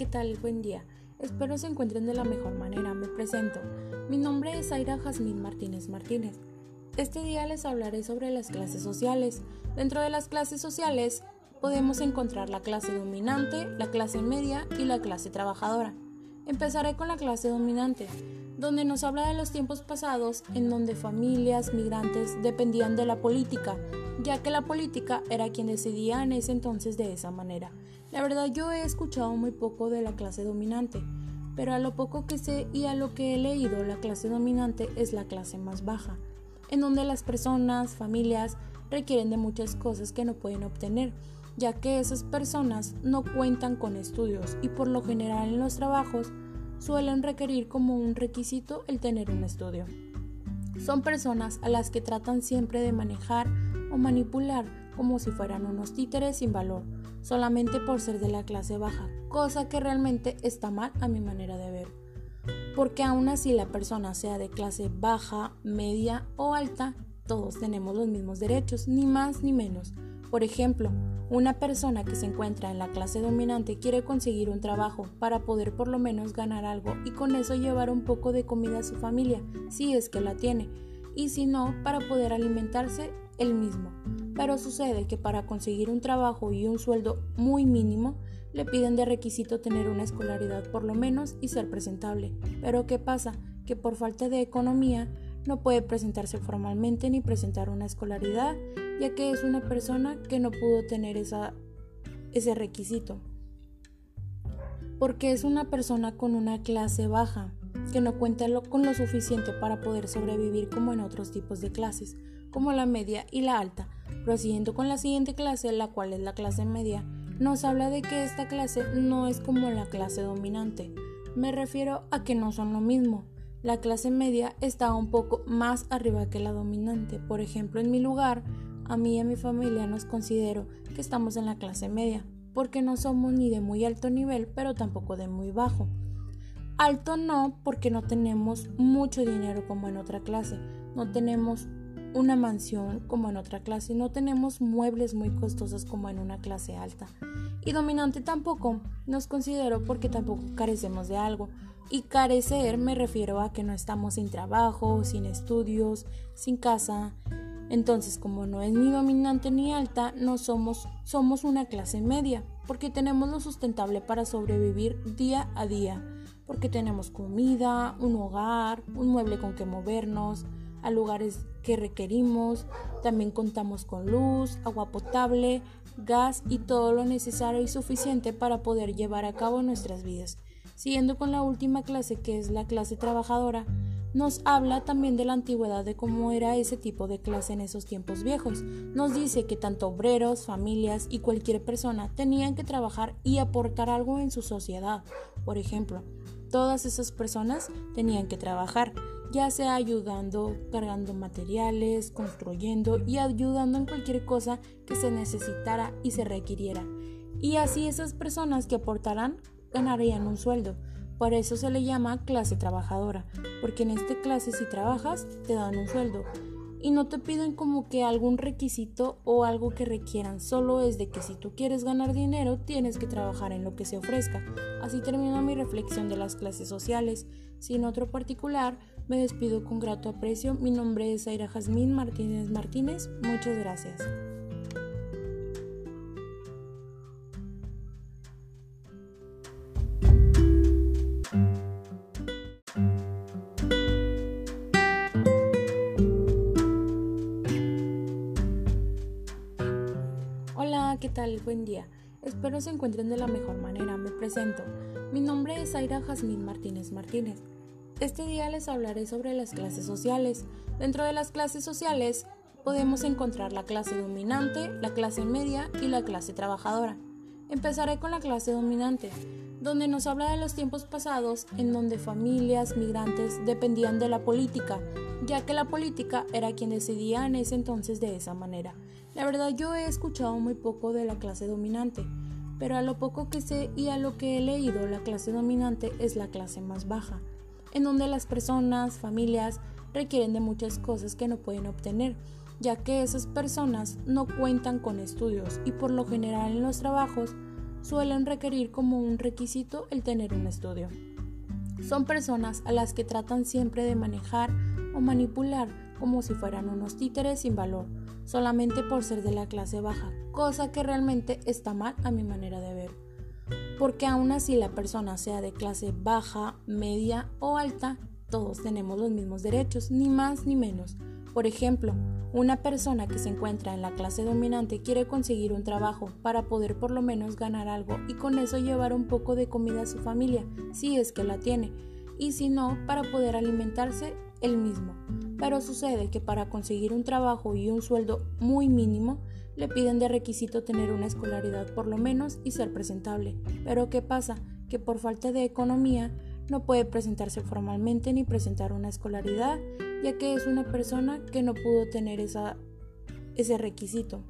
¿qué tal? Buen día. Espero se encuentren de la mejor manera. Me presento. Mi nombre es Aira Jazmín Martínez Martínez. Este día les hablaré sobre las clases sociales. Dentro de las clases sociales podemos encontrar la clase dominante, la clase media y la clase trabajadora. Empezaré con la clase dominante, donde nos habla de los tiempos pasados en donde familias migrantes dependían de la política, ya que la política era quien decidía en ese entonces de esa manera. La verdad yo he escuchado muy poco de la clase dominante, pero a lo poco que sé y a lo que he leído, la clase dominante es la clase más baja, en donde las personas, familias, requieren de muchas cosas que no pueden obtener, ya que esas personas no cuentan con estudios y por lo general en los trabajos suelen requerir como un requisito el tener un estudio. Son personas a las que tratan siempre de manejar o manipular como si fueran unos títeres sin valor, solamente por ser de la clase baja, cosa que realmente está mal a mi manera de ver. Porque aún así la persona sea de clase baja, media o alta, todos tenemos los mismos derechos, ni más ni menos. Por ejemplo, una persona que se encuentra en la clase dominante quiere conseguir un trabajo para poder por lo menos ganar algo y con eso llevar un poco de comida a su familia, si es que la tiene, y si no, para poder alimentarse él mismo pero sucede que para conseguir un trabajo y un sueldo muy mínimo, le piden de requisito tener una escolaridad por lo menos y ser presentable. Pero ¿qué pasa? Que por falta de economía no puede presentarse formalmente ni presentar una escolaridad, ya que es una persona que no pudo tener esa, ese requisito. Porque es una persona con una clase baja, que no cuenta con lo suficiente para poder sobrevivir como en otros tipos de clases, como la media y la alta, Prosiguiendo con la siguiente clase, la cual es la clase media, nos habla de que esta clase no es como la clase dominante. Me refiero a que no son lo mismo. La clase media está un poco más arriba que la dominante. Por ejemplo, en mi lugar, a mí y a mi familia nos considero que estamos en la clase media, porque no somos ni de muy alto nivel, pero tampoco de muy bajo. Alto no, porque no tenemos mucho dinero como en otra clase, no tenemos una mansión como en otra clase, no tenemos muebles muy costosos como en una clase alta. Y dominante tampoco nos considero porque tampoco carecemos de algo. Y carecer me refiero a que no estamos sin trabajo, sin estudios, sin casa. Entonces, como no es ni dominante ni alta, no somos somos una clase media, porque tenemos lo sustentable para sobrevivir día a día, porque tenemos comida, un hogar, un mueble con que movernos, a lugares que requerimos. También contamos con luz, agua potable, gas y todo lo necesario y suficiente para poder llevar a cabo nuestras vidas. Siguiendo con la última clase, que es la clase trabajadora, nos habla también de la antigüedad de cómo era ese tipo de clase en esos tiempos viejos. Nos dice que tanto obreros, familias y cualquier persona tenían que trabajar y aportar algo en su sociedad. Por ejemplo, todas esas personas tenían que trabajar ya sea ayudando, cargando materiales, construyendo y ayudando en cualquier cosa que se necesitara y se requiriera. Y así esas personas que aportarán ganarían un sueldo. Por eso se le llama clase trabajadora, porque en esta clase si trabajas te dan un sueldo y no te piden como que algún requisito o algo que requieran, solo es de que si tú quieres ganar dinero tienes que trabajar en lo que se ofrezca. Así termina mi reflexión de las clases sociales. Sin otro particular, me despido con grato aprecio. Mi nombre es Aira Jazmín Martínez Martínez. Muchas gracias. Hola, ¿qué tal? Buen día. Espero se encuentren de la mejor manera. Me presento. Mi nombre es Aira Jazmín Martínez Martínez. Este día les hablaré sobre las clases sociales. Dentro de las clases sociales podemos encontrar la clase dominante, la clase media y la clase trabajadora. Empezaré con la clase dominante, donde nos habla de los tiempos pasados en donde familias migrantes dependían de la política, ya que la política era quien decidía en ese entonces de esa manera. La verdad yo he escuchado muy poco de la clase dominante, pero a lo poco que sé y a lo que he leído, la clase dominante es la clase más baja en donde las personas, familias, requieren de muchas cosas que no pueden obtener, ya que esas personas no cuentan con estudios y por lo general en los trabajos suelen requerir como un requisito el tener un estudio. Son personas a las que tratan siempre de manejar o manipular como si fueran unos títeres sin valor, solamente por ser de la clase baja, cosa que realmente está mal a mi manera de ver. Porque aún así la persona sea de clase baja, media o alta, todos tenemos los mismos derechos, ni más ni menos. Por ejemplo, una persona que se encuentra en la clase dominante quiere conseguir un trabajo para poder por lo menos ganar algo y con eso llevar un poco de comida a su familia, si es que la tiene, y si no, para poder alimentarse él mismo. Pero sucede que para conseguir un trabajo y un sueldo muy mínimo, le piden de requisito tener una escolaridad por lo menos y ser presentable. Pero ¿qué pasa? Que por falta de economía no puede presentarse formalmente ni presentar una escolaridad ya que es una persona que no pudo tener esa, ese requisito.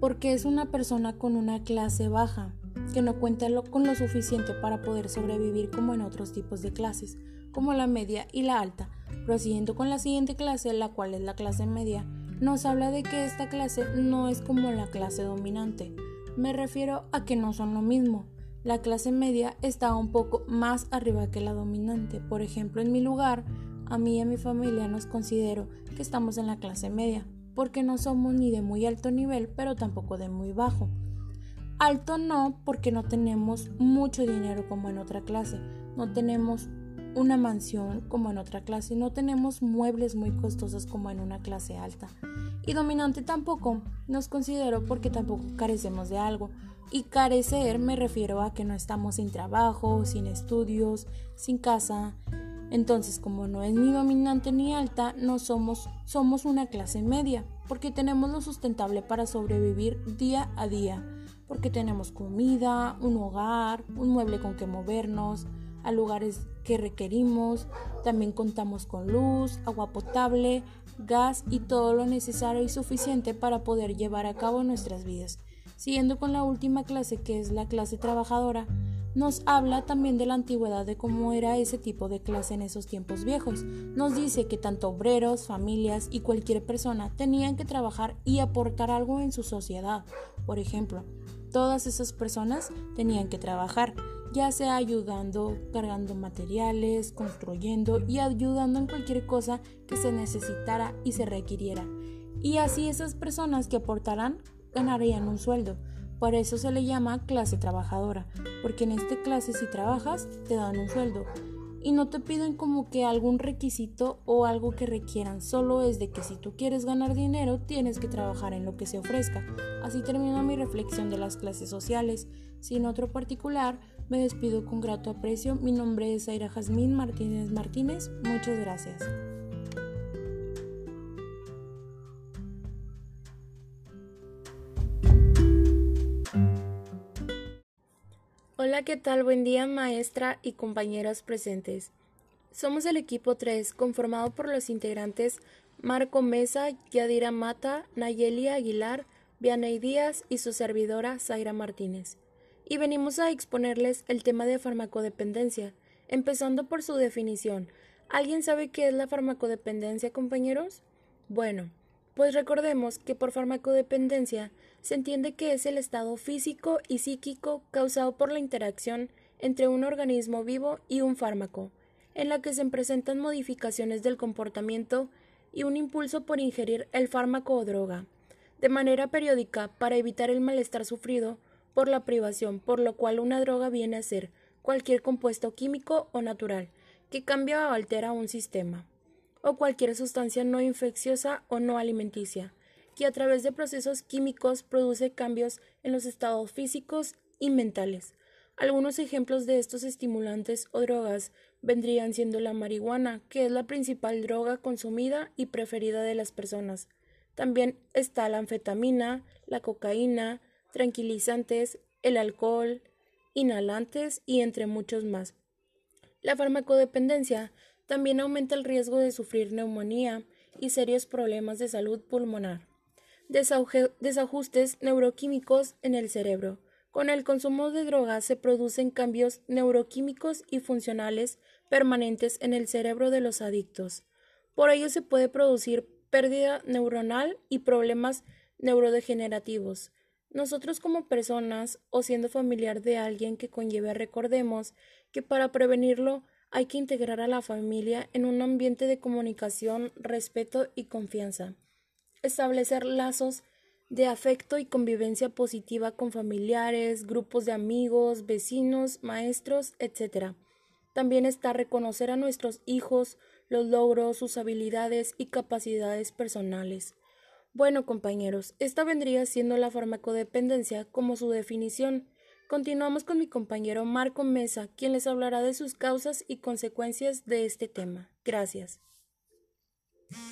Porque es una persona con una clase baja, que no cuenta con lo suficiente para poder sobrevivir como en otros tipos de clases, como la media y la alta. Prosiguiendo con la siguiente clase, la cual es la clase media, nos habla de que esta clase no es como la clase dominante. Me refiero a que no son lo mismo. La clase media está un poco más arriba que la dominante. Por ejemplo, en mi lugar, a mí y a mi familia nos considero que estamos en la clase media, porque no somos ni de muy alto nivel, pero tampoco de muy bajo. Alto no, porque no tenemos mucho dinero como en otra clase, no tenemos una mansión como en otra clase, no tenemos muebles muy costosos como en una clase alta. Y dominante tampoco nos considero porque tampoco carecemos de algo. Y carecer me refiero a que no estamos sin trabajo, sin estudios, sin casa, entonces, como no es ni dominante ni alta, no somos, somos una clase media, porque tenemos lo sustentable para sobrevivir día a día, porque tenemos comida, un hogar, un mueble con que movernos, a lugares que requerimos, también contamos con luz, agua potable, gas y todo lo necesario y suficiente para poder llevar a cabo nuestras vidas. Siguiendo con la última clase, que es la clase trabajadora, nos habla también de la antigüedad de cómo era ese tipo de clase en esos tiempos viejos. Nos dice que tanto obreros, familias y cualquier persona tenían que trabajar y aportar algo en su sociedad. Por ejemplo, todas esas personas tenían que trabajar, ya sea ayudando, cargando materiales, construyendo y ayudando en cualquier cosa que se necesitara y se requiriera. Y así esas personas que aportarán ganarían un sueldo. Por eso se le llama clase trabajadora, porque en esta clase si trabajas te dan un sueldo y no te piden como que algún requisito o algo que requieran, solo es de que si tú quieres ganar dinero tienes que trabajar en lo que se ofrezca. Así termina mi reflexión de las clases sociales. Sin otro particular, me despido con grato aprecio. Mi nombre es Aira Jazmín Martínez Martínez. Muchas gracias. Hola, ¿qué tal? Buen día, maestra y compañeros presentes. Somos el equipo 3, conformado por los integrantes Marco Mesa, Yadira Mata, Nayeli Aguilar, Vianey Díaz y su servidora Zaira Martínez. Y venimos a exponerles el tema de farmacodependencia, empezando por su definición. ¿Alguien sabe qué es la farmacodependencia, compañeros? Bueno, pues recordemos que por farmacodependencia se entiende que es el estado físico y psíquico causado por la interacción entre un organismo vivo y un fármaco, en la que se presentan modificaciones del comportamiento y un impulso por ingerir el fármaco o droga, de manera periódica para evitar el malestar sufrido por la privación, por lo cual una droga viene a ser cualquier compuesto químico o natural que cambia o altera un sistema o cualquier sustancia no infecciosa o no alimenticia, que a través de procesos químicos produce cambios en los estados físicos y mentales. Algunos ejemplos de estos estimulantes o drogas vendrían siendo la marihuana, que es la principal droga consumida y preferida de las personas. También está la anfetamina, la cocaína, tranquilizantes, el alcohol, inhalantes y entre muchos más. La farmacodependencia también aumenta el riesgo de sufrir neumonía y serios problemas de salud pulmonar. desajustes neuroquímicos en el cerebro. Con el consumo de drogas se producen cambios neuroquímicos y funcionales permanentes en el cerebro de los adictos. Por ello se puede producir pérdida neuronal y problemas neurodegenerativos. Nosotros como personas o siendo familiar de alguien que conlleve recordemos que para prevenirlo hay que integrar a la familia en un ambiente de comunicación, respeto y confianza. Establecer lazos de afecto y convivencia positiva con familiares, grupos de amigos, vecinos, maestros, etc. También está reconocer a nuestros hijos los logros, sus habilidades y capacidades personales. Bueno, compañeros, esta vendría siendo la farmacodependencia como su definición. Continuamos con mi compañero Marco Mesa, quien les hablará de sus causas y consecuencias de este tema. Gracias.